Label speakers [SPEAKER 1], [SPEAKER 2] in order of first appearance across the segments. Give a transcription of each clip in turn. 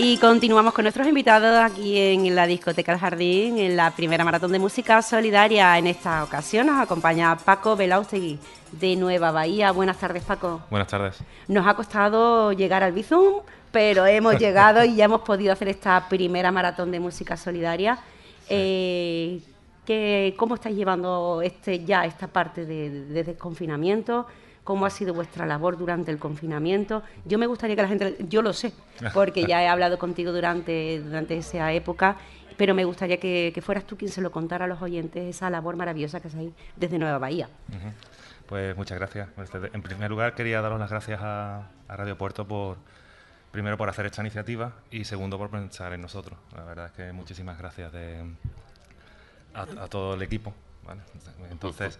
[SPEAKER 1] Y continuamos con nuestros invitados aquí en la discoteca El Jardín, en la primera maratón de música solidaria. En esta ocasión nos acompaña Paco Belaustegui de Nueva Bahía. Buenas tardes, Paco.
[SPEAKER 2] Buenas tardes.
[SPEAKER 1] Nos ha costado llegar al Bizum, pero hemos llegado y ya hemos podido hacer esta primera maratón de música solidaria. Eh, ¿Cómo estáis llevando este ya esta parte de, de desconfinamiento? Cómo ha sido vuestra labor durante el confinamiento. Yo me gustaría que la gente, yo lo sé, porque ya he hablado contigo durante, durante esa época, pero me gustaría que, fueras tú quien se lo contara a los oyentes, esa labor maravillosa que hacéis desde Nueva Bahía.
[SPEAKER 2] Pues muchas gracias. Pues, en primer lugar, quería daros las gracias a, Radio Puerto por, primero, por hacer esta iniciativa y segundo, por pensar en nosotros. La verdad es que muchísimas gracias a, todo el equipo. Entonces,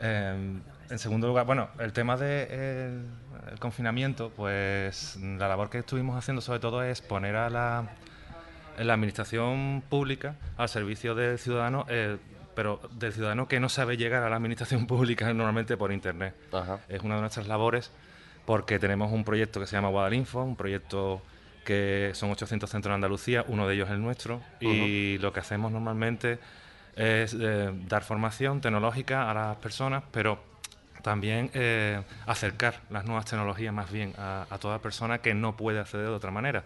[SPEAKER 2] em, en segundo lugar, bueno, el tema del confinamiento, pues la labor que estuvimos haciendo sobre todo es poner a la, la administración pública al servicio del ciudadano, eh, pero del ciudadano que no sabe llegar a la administración pública normalmente por Internet. Es una de nuestras labores porque tenemos un proyecto que se llama Guadalinfo, un proyecto que son 800 centros en Andalucía, uno de ellos es el nuestro, y lo que hacemos normalmente es eh, dar formación tecnológica a las personas, pero también eh, acercar las nuevas tecnologías más bien a, toda persona que no puede acceder de otra manera.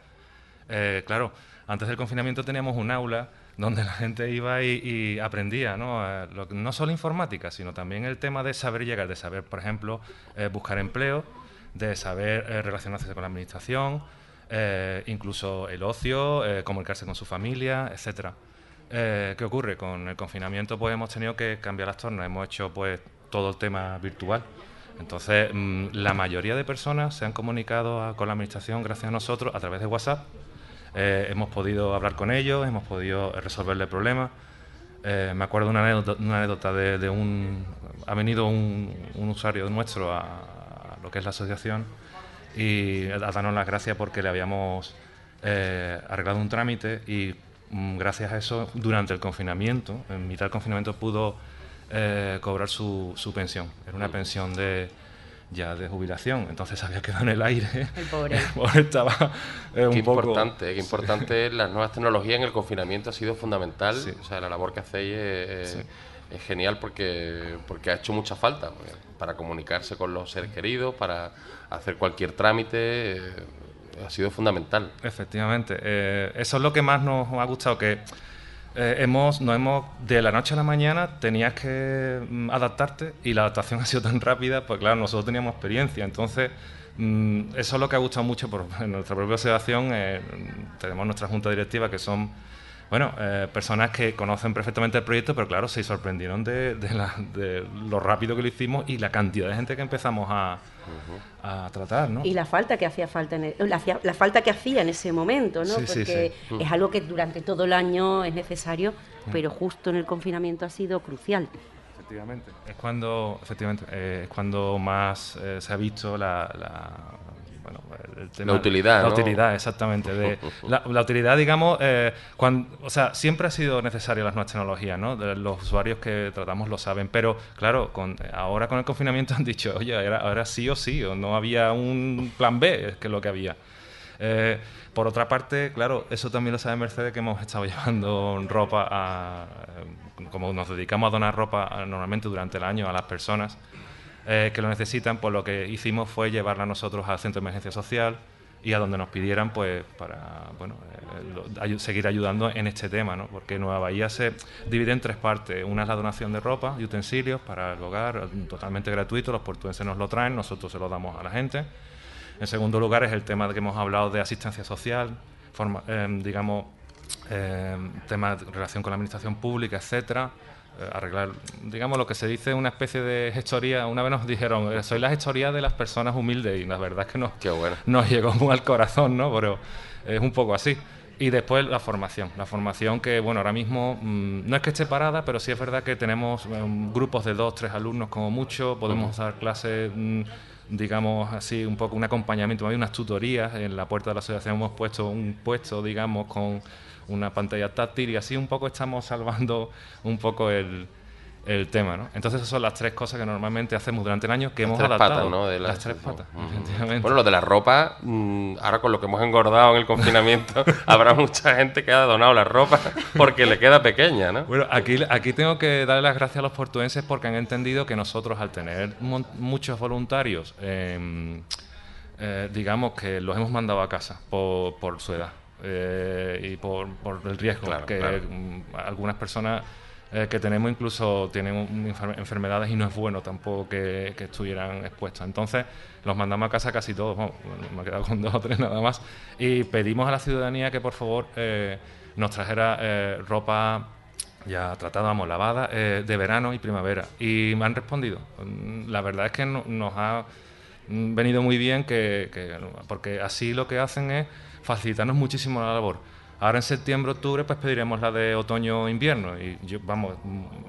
[SPEAKER 2] Eh, claro, antes del confinamiento teníamos un aula donde la gente iba y, aprendía, ¿no? No solo informática, sino también el tema de saber llegar, de saber, por ejemplo, buscar empleo, de saber relacionarse con la administración, incluso el ocio, comunicarse con su familia, etcétera. ¿Qué ocurre? Con el confinamiento pues hemos tenido que cambiar las tornas, hemos hecho pues todo el tema virtual. Entonces, mm, la mayoría de personas se han comunicado con la Administración gracias a nosotros a través de WhatsApp. Eh, hemos podido hablar con ellos, hemos podido resolverle problemas. Eh, me acuerdo de una anécdota, de, un... Ha venido un, usuario nuestro a, lo que es la asociación y a darnos las gracias porque le habíamos eh, arreglado un trámite y gracias a eso, durante el confinamiento, en mitad del confinamiento, pudo eh, cobrar su, su, pensión. Era una pensión de ya de jubilación, entonces había quedado en el aire.
[SPEAKER 1] El pobre.
[SPEAKER 2] estaba
[SPEAKER 3] eh, un qué importante, qué importante. las nuevas tecnologías en el confinamiento ha sido fundamental. O sea, la labor que hacéis es, genial porque, porque ha hecho mucha falta para comunicarse con los seres queridos, para hacer cualquier trámite. Eh, ha sido fundamental.
[SPEAKER 2] Efectivamente. eso es lo que más nos ha gustado, que eh, hemos, no hemos, de la noche a la mañana tenías que mm, adaptarte y la adaptación ha sido tan rápida, pues claro, nosotros teníamos experiencia, entonces mm, eso es lo que ha gustado mucho por en nuestra propia asociación, eh, tenemos nuestra junta directiva que son bueno, eh, personas que conocen perfectamente el proyecto, pero claro, se sorprendieron de, lo rápido que lo hicimos y la cantidad de gente que empezamos a, tratar, ¿no?
[SPEAKER 1] Y la falta que hacía falta en la, falta que hacía en ese momento, ¿no? Porque es algo que durante todo el año es necesario, pero justo en el confinamiento ha sido crucial.
[SPEAKER 2] Efectivamente, es cuando, efectivamente, eh, es cuando más eh, se ha visto la
[SPEAKER 3] la utilidad.
[SPEAKER 2] La utilidad, exactamente. De, la, utilidad, digamos, eh, cuando, o sea, siempre ha sido necesaria las nuevas tecnologías, ¿no? los usuarios que tratamos lo saben, pero claro, con, ahora con el confinamiento han dicho, oye, ahora, sí o sí, o no había un plan B, es que es lo que había. Eh, por otra parte, claro, eso también lo sabe Mercedes, que hemos estado llevando ropa a, como nos dedicamos a donar ropa normalmente durante el año a las personas, eh, que lo necesitan, pues lo que hicimos fue llevarla nosotros al centro de emergencia social y a donde nos pidieran, pues para bueno, eh, seguir ayudando en este tema, ¿no? porque Nueva Bahía se divide en tres partes. Una es la donación de ropa y utensilios para el hogar, totalmente gratuito, los portuenses nos lo traen, nosotros se lo damos a la gente. En segundo lugar es el tema de que hemos hablado de asistencia social, forma, eh, digamos, eh, tema de relación con la administración pública, etcétera. Eh, arreglar, digamos, lo que se dice una especie de gestoría. Una vez nos dijeron, soy la gestoría de las personas humildes y la verdad es que nos, nos llegó muy al corazón, ¿no? Pero es un poco así. Y después la formación. La formación que, bueno, ahora mismo mm, no es que esté parada, pero sí es verdad que tenemos eh, grupos de dos, tres alumnos como mucho. Podemos dar clases, mm, digamos así, un poco un acompañamiento, hay unas tutorías. En la puerta de la asociación hemos puesto un puesto, digamos, con una pantalla táctil y así un poco estamos salvando un poco el, el tema, ¿no? Entonces esas son las tres cosas que normalmente hacemos durante el año que hemos adaptado. ¿no?
[SPEAKER 3] de las, tres patas, Bueno, lo de la ropa, mm, ahora con lo que hemos engordado en el confinamiento, habrá mucha gente que ha donado la ropa porque le queda pequeña, ¿no?
[SPEAKER 2] Bueno, aquí, aquí tengo que darle las gracias a los portuenses porque han entendido que nosotros al tener muchos voluntarios, em, eh, digamos que los hemos mandado a casa por, por su edad. Eh, y por, por, el riesgo que mm, algunas personas eh, que tenemos incluso tienen enfermedades y no es bueno tampoco que, estuvieran expuestos. Entonces los mandamos a casa casi todos, me he quedado con dos o tres nada más, y pedimos a la ciudadanía que por favor eh, nos trajera ropa ya tratada, vamos, lavada, de verano y primavera. Y me han respondido. Mm, la verdad es que nos ha venido muy bien que, porque así lo que hacen es facilitarnos muchísimo la labor Ahora en septiembre, octubre, pues pediremos la de otoño-invierno. Y yo, vamos,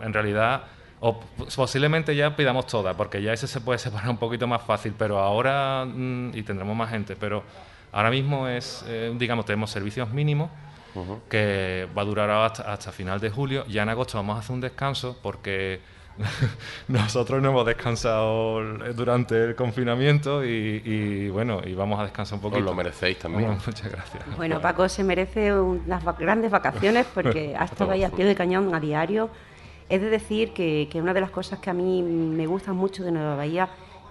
[SPEAKER 2] en realidad, o posiblemente ya pidamos todas, porque ya ese se puede separar un poquito más fácil, pero ahora, mm, y tendremos más gente, pero ahora mismo es, eh, digamos, tenemos servicios mínimos. que va a durar hasta, hasta final de julio. Ya en agosto vamos a hacer un descanso porque nosotros no hemos descansado durante el confinamiento y, bueno, y vamos a descansar un poquito.
[SPEAKER 3] Os lo merecéis también.
[SPEAKER 2] muchas gracias.
[SPEAKER 1] Bueno, Paco se merece unas grandes vacaciones porque ha estado ahí a pie de cañón a diario. Es de decir que, una de las cosas que a mí me gustan mucho de Nueva Bahía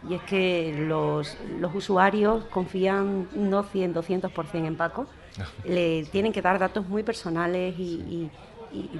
[SPEAKER 1] y es que los, los usuarios confían no 100, 200% en Paco. Le tienen que dar datos muy personales y y,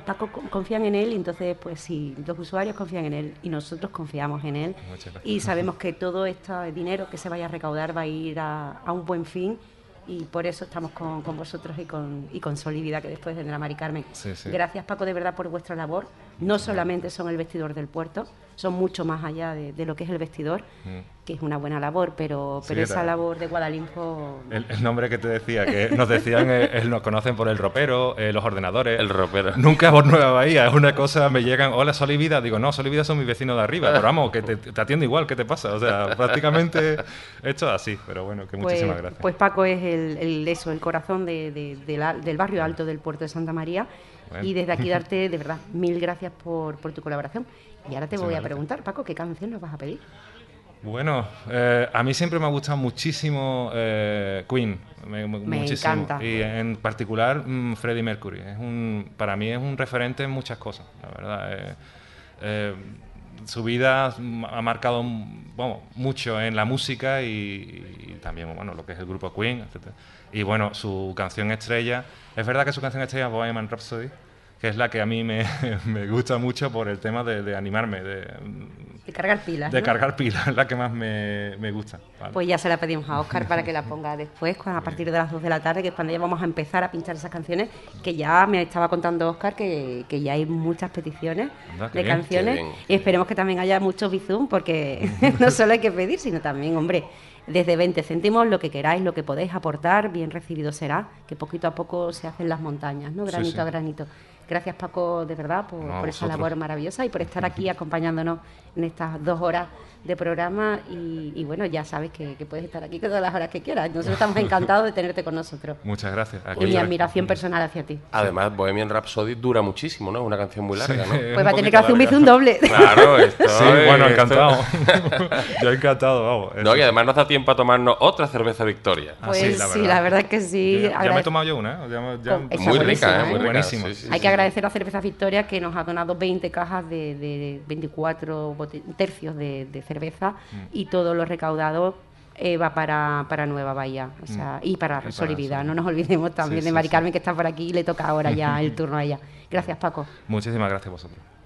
[SPEAKER 1] Paco confían en él, y entonces, pues sí, los usuarios confían en él y nosotros confiamos en él. Y sabemos que todo este dinero que se vaya a recaudar va a ir a, un buen fin y por eso estamos con, vosotros y con, y con Solivida, que después vendrá Mari Carmen. Gracias, Paco, de verdad, por vuestra labor. No solamente son el vestidor del puerto, son mucho más allá de, lo que es el vestidor, mm. que es una buena labor, pero, pero esa labor de Guadalinfo...
[SPEAKER 2] El, nombre que te decía, que nos decían, eh, nos conocen por el ropero, eh, los ordenadores...
[SPEAKER 3] El ropero.
[SPEAKER 2] Nunca por Nueva Bahía, es una cosa, me llegan, hola Solivida, digo, no, Solivida son mis vecinos de arriba, pero vamos, que te, te atiende igual, ¿qué te pasa? O sea, prácticamente esto así, pero bueno, que pues, muchísimas gracias.
[SPEAKER 1] Pues Paco es el, eso, el corazón del barrio alto del puerto de Santa María, y desde aquí darte, de verdad, mil gracias por, por tu colaboración. Y ahora te voy a preguntar, Paco, ¿qué canción nos vas a pedir?
[SPEAKER 2] Bueno, eh, a mí siempre me ha gustado muchísimo eh, Queen, me,
[SPEAKER 1] encanta.
[SPEAKER 2] Y en particular mm, Freddie Mercury. Es un, para mí es un referente en muchas cosas, la verdad. Eh, su vida ha marcado bueno, mucho en la música y, también bueno, lo que es el grupo Queen, etc. Y bueno, su canción estrella, es verdad que su canción estrella es Bohemian Rhapsody, que es la que a mí me, me gusta mucho por el tema de, de animarme, de,
[SPEAKER 1] de, cargar pilas.
[SPEAKER 2] De cargar pilas, es la que más me, me gusta.
[SPEAKER 1] Pues ya se la pedimos a Oscar para que la ponga después, a partir de las 2 de la tarde, que es cuando ya vamos a empezar a pinchar esas canciones, que ya me estaba contando Oscar que, que ya hay muchas peticiones de canciones y esperemos que también haya muchos bizum, porque no solo hay que pedir, sino también, hombre, desde 20 céntimos, lo que queráis, lo que podéis aportar, bien recibido será, que poquito a poco se hacen las montañas, ¿no? Granito a granito. Gracias Paco, de verdad, por, esa labor maravillosa y por estar aquí acompañándonos en estas dos horas de programa y, bueno, ya sabes que, puedes estar aquí todas las horas que quieras. Nosotros estamos encantados de tenerte con nosotros.
[SPEAKER 2] Muchas gracias.
[SPEAKER 1] y mi admiración personal hacia ti.
[SPEAKER 3] Además, Bohemian Rhapsody dura muchísimo, ¿no? Es una canción muy larga, ¿no?
[SPEAKER 1] pues va a tener que hacer un bici un doble.
[SPEAKER 3] Claro, esto
[SPEAKER 2] Sí, bueno, encantado. Yo encantado, vamos.
[SPEAKER 3] No, y además nos da tiempo a tomarnos otra cerveza Victoria.
[SPEAKER 1] Ah, pues sí, la verdad. es que sí.
[SPEAKER 2] Ya, me he tomado yo una, ¿eh?
[SPEAKER 3] muy rica, ¿eh? Muy
[SPEAKER 2] buenísima.
[SPEAKER 1] Hay que agradecer a Cerveza Victoria que nos ha donado 20 cajas de, 24 tercios de, cerveza mm. y todo lo recaudado eh, va para, para, Nueva Bahía o sea, mm. y para Solivida. No nos olvidemos también de Mari Carmen, que está por aquí y le toca ahora ya el turno a ella. Gracias, Paco.
[SPEAKER 2] Muchísimas gracias a vosotros.